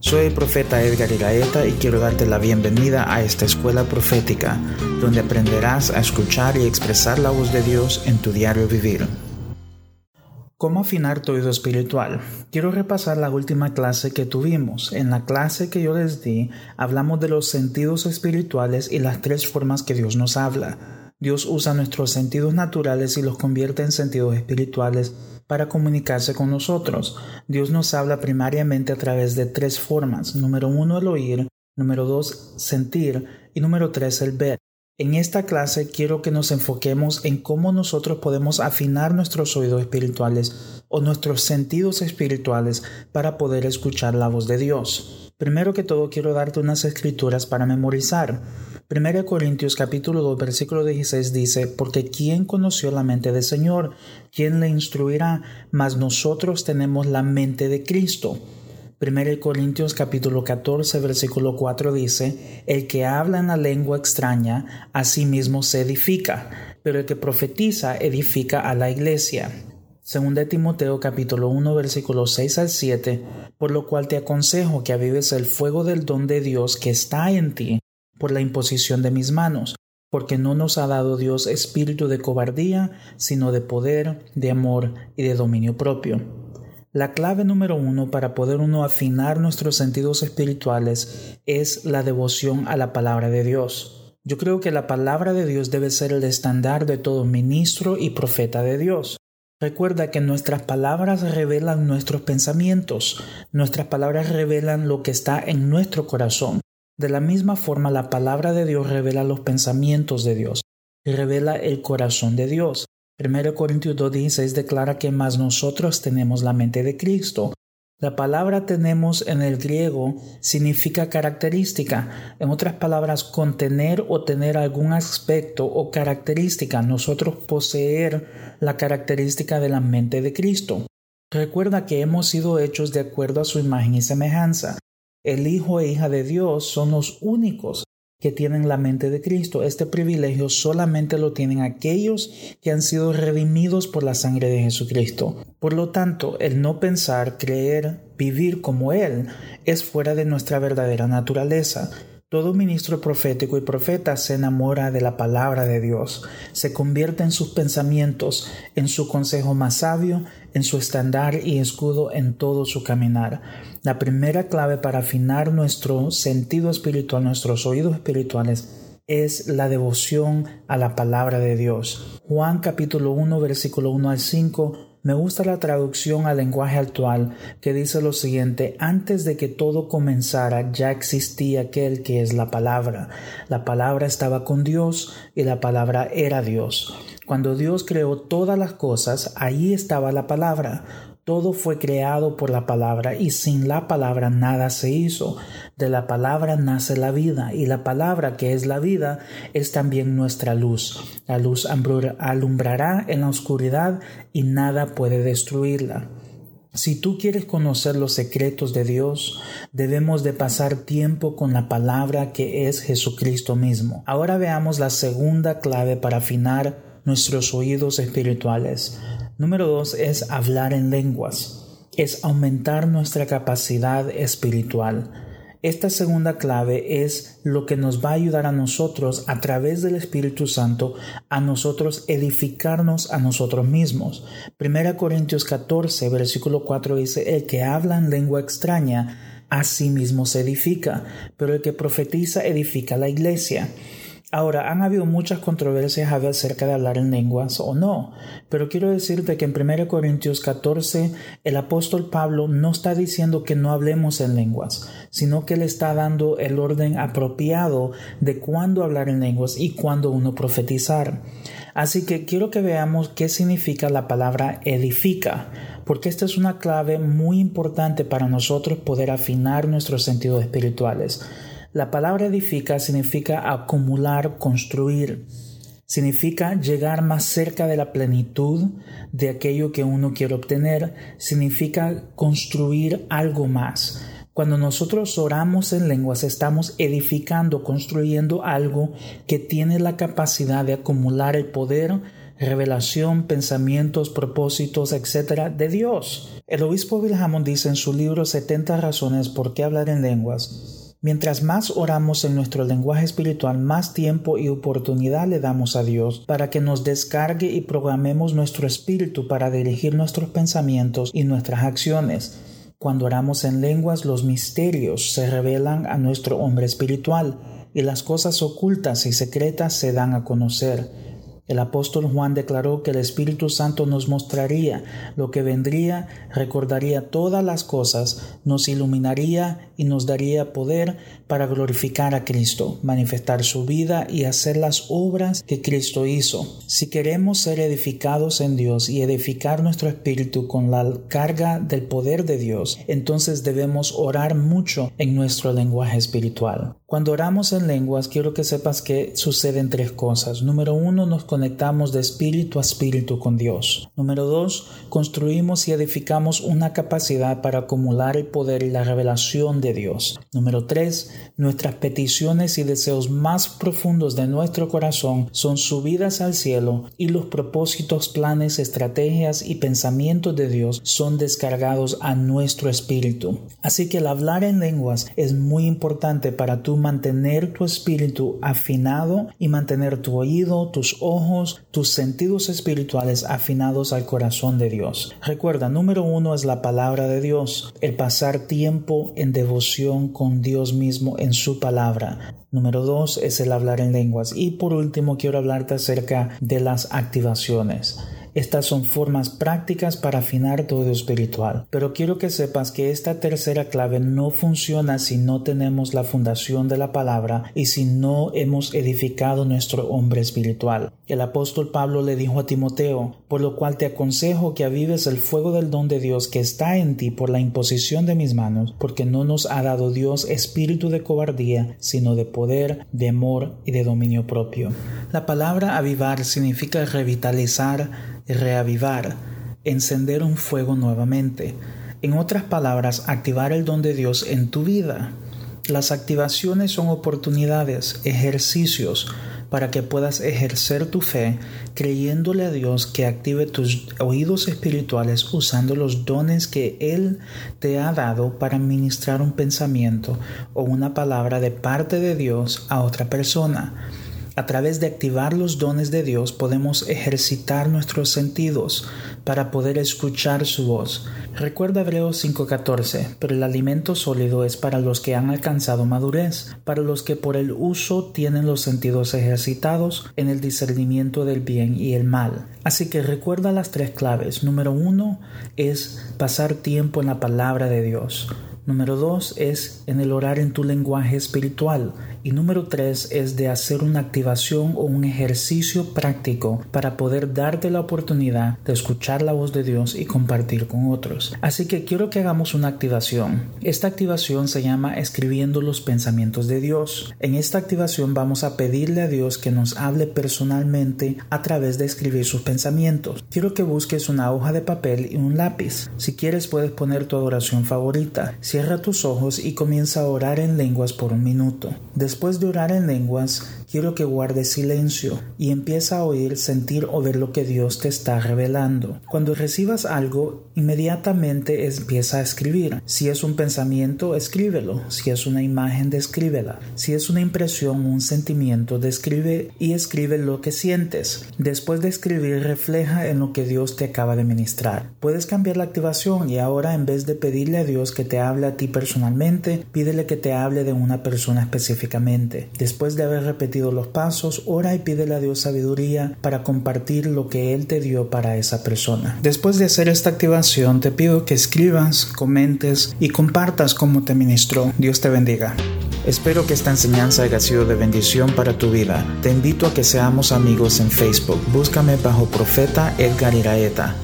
Soy el profeta Edgar Iraeta y quiero darte la bienvenida a esta escuela profética, donde aprenderás a escuchar y expresar la voz de Dios en tu diario vivir. ¿Cómo afinar tu oído espiritual? Quiero repasar la última clase que tuvimos. En la clase que yo les di, hablamos de los sentidos espirituales y las tres formas que Dios nos habla. Dios usa nuestros sentidos naturales y los convierte en sentidos espirituales para comunicarse con nosotros. Dios nos habla primariamente a través de tres formas. Número uno, el oír. Número dos, sentir. Y número tres, el ver. En esta clase quiero que nos enfoquemos en cómo nosotros podemos afinar nuestros oídos espirituales o nuestros sentidos espirituales para poder escuchar la voz de Dios. Primero que todo quiero darte unas escrituras para memorizar. 1 Corintios capítulo 2 versículo 16 dice, porque ¿quién conoció la mente del Señor? ¿Quién le instruirá? Mas nosotros tenemos la mente de Cristo. 1 Corintios capítulo 14 versículo 4 dice, el que habla en la lengua extraña, a sí mismo se edifica, pero el que profetiza edifica a la iglesia. Según de Timoteo capítulo 1 versículo 6 al 7, por lo cual te aconsejo que avives el fuego del don de Dios que está en ti por la imposición de mis manos, porque no nos ha dado Dios espíritu de cobardía, sino de poder, de amor y de dominio propio. La clave número uno para poder uno afinar nuestros sentidos espirituales es la devoción a la palabra de Dios. Yo creo que la palabra de Dios debe ser el estándar de todo ministro y profeta de Dios. Recuerda que nuestras palabras revelan nuestros pensamientos, nuestras palabras revelan lo que está en nuestro corazón. De la misma forma, la palabra de Dios revela los pensamientos de Dios revela el corazón de Dios. 1 Corintios 2.16 declara que más nosotros tenemos la mente de Cristo. La palabra tenemos en el griego significa característica. En otras palabras, contener o tener algún aspecto o característica. Nosotros poseer la característica de la mente de Cristo. Recuerda que hemos sido hechos de acuerdo a su imagen y semejanza. El Hijo e hija de Dios son los únicos que tienen la mente de Cristo. Este privilegio solamente lo tienen aquellos que han sido redimidos por la sangre de Jesucristo. Por lo tanto, el no pensar, creer, vivir como Él es fuera de nuestra verdadera naturaleza. Todo ministro profético y profeta se enamora de la palabra de Dios, se convierte en sus pensamientos, en su consejo más sabio, en su estándar y escudo en todo su caminar. La primera clave para afinar nuestro sentido espiritual, nuestros oídos espirituales, es la devoción a la palabra de Dios. Juan capítulo 1 versículo 1 al 5 me gusta la traducción al lenguaje actual que dice lo siguiente, antes de que todo comenzara ya existía aquel que es la palabra. La palabra estaba con Dios y la palabra era Dios. Cuando Dios creó todas las cosas, ahí estaba la palabra. Todo fue creado por la palabra y sin la palabra nada se hizo. De la palabra nace la vida y la palabra que es la vida es también nuestra luz. La luz alumbrará en la oscuridad y nada puede destruirla. Si tú quieres conocer los secretos de Dios, debemos de pasar tiempo con la palabra que es Jesucristo mismo. Ahora veamos la segunda clave para afinar nuestros oídos espirituales. Número dos es hablar en lenguas, es aumentar nuestra capacidad espiritual. Esta segunda clave es lo que nos va a ayudar a nosotros a través del Espíritu Santo a nosotros edificarnos a nosotros mismos. 1 Corintios 14 versículo 4 dice, el que habla en lengua extraña a sí mismo se edifica, pero el que profetiza edifica la iglesia. Ahora, han habido muchas controversias acerca de hablar en lenguas o no, pero quiero decirte que en 1 Corintios 14 el apóstol Pablo no está diciendo que no hablemos en lenguas, sino que le está dando el orden apropiado de cuándo hablar en lenguas y cuándo uno profetizar. Así que quiero que veamos qué significa la palabra edifica, porque esta es una clave muy importante para nosotros poder afinar nuestros sentidos espirituales. La palabra edifica significa acumular, construir. Significa llegar más cerca de la plenitud de aquello que uno quiere obtener. Significa construir algo más. Cuando nosotros oramos en lenguas estamos edificando, construyendo algo que tiene la capacidad de acumular el poder revelación, pensamientos, propósitos, etc. de Dios. El obispo Bill Hammond dice en su libro 70 razones por qué hablar en lenguas, Mientras más oramos en nuestro lenguaje espiritual, más tiempo y oportunidad le damos a Dios para que nos descargue y programemos nuestro espíritu para dirigir nuestros pensamientos y nuestras acciones. Cuando oramos en lenguas, los misterios se revelan a nuestro hombre espiritual y las cosas ocultas y secretas se dan a conocer. El apóstol Juan declaró que el Espíritu Santo nos mostraría lo que vendría, recordaría todas las cosas, nos iluminaría y nos daría poder para glorificar a Cristo, manifestar su vida y hacer las obras que Cristo hizo. Si queremos ser edificados en Dios y edificar nuestro espíritu con la carga del poder de Dios, entonces debemos orar mucho en nuestro lenguaje espiritual. Cuando oramos en lenguas, quiero que sepas que suceden tres cosas. Número uno, nos conectamos de espíritu a espíritu con Dios. Número dos, construimos y edificamos una capacidad para acumular el poder y la revelación de Dios. Número tres, nuestras peticiones y deseos más profundos de nuestro corazón son subidas al cielo y los propósitos, planes, estrategias y pensamientos de Dios son descargados a nuestro espíritu. Así que el hablar en lenguas es muy importante para tu mantener tu espíritu afinado y mantener tu oído, tus ojos, tus sentidos espirituales afinados al corazón de Dios. Recuerda, número uno es la palabra de Dios, el pasar tiempo en devoción con Dios mismo en su palabra. Número dos es el hablar en lenguas. Y por último quiero hablarte acerca de las activaciones. Estas son formas prácticas para afinar todo espiritual. Pero quiero que sepas que esta tercera clave no funciona si no tenemos la fundación de la palabra y si no hemos edificado nuestro hombre espiritual. El apóstol Pablo le dijo a Timoteo, por lo cual te aconsejo que avives el fuego del don de Dios que está en ti por la imposición de mis manos, porque no nos ha dado Dios espíritu de cobardía, sino de poder, de amor y de dominio propio. La palabra avivar significa revitalizar, reavivar, encender un fuego nuevamente. En otras palabras, activar el don de Dios en tu vida. Las activaciones son oportunidades, ejercicios, para que puedas ejercer tu fe creyéndole a Dios que active tus oídos espirituales usando los dones que Él te ha dado para ministrar un pensamiento o una palabra de parte de Dios a otra persona. A través de activar los dones de Dios podemos ejercitar nuestros sentidos para poder escuchar su voz. Recuerda Hebreos 5:14, pero el alimento sólido es para los que han alcanzado madurez, para los que por el uso tienen los sentidos ejercitados en el discernimiento del bien y el mal. Así que recuerda las tres claves. Número uno es pasar tiempo en la palabra de Dios. Número dos es en el orar en tu lenguaje espiritual. Y número tres es de hacer una activación o un ejercicio práctico para poder darte la oportunidad de escuchar la voz de Dios y compartir con otros. Así que quiero que hagamos una activación. Esta activación se llama escribiendo los pensamientos de Dios. En esta activación vamos a pedirle a Dios que nos hable personalmente a través de escribir sus pensamientos. Quiero que busques una hoja de papel y un lápiz. Si quieres puedes poner tu adoración favorita. Cierra tus ojos y comienza a orar en lenguas por un minuto. Después de orar en lenguas, quiero que guardes silencio y empieza a oír, sentir o ver lo que Dios te está revelando. Cuando recibas algo, inmediatamente empieza a escribir. Si es un pensamiento, escríbelo. Si es una imagen, descríbela. Si es una impresión, un sentimiento, describe y escribe lo que sientes. Después de escribir, refleja en lo que Dios te acaba de ministrar. Puedes cambiar la activación y ahora en vez de pedirle a Dios que te hable a ti personalmente, pídele que te hable de una persona específicamente. Después de haber repetido los pasos, ora y pídele a Dios sabiduría para compartir lo que Él te dio para esa persona. Después de hacer esta activación, te pido que escribas, comentes y compartas cómo te ministró. Dios te bendiga. Espero que esta enseñanza haya sido de bendición para tu vida. Te invito a que seamos amigos en Facebook. Búscame bajo Profeta Edgar Iraeta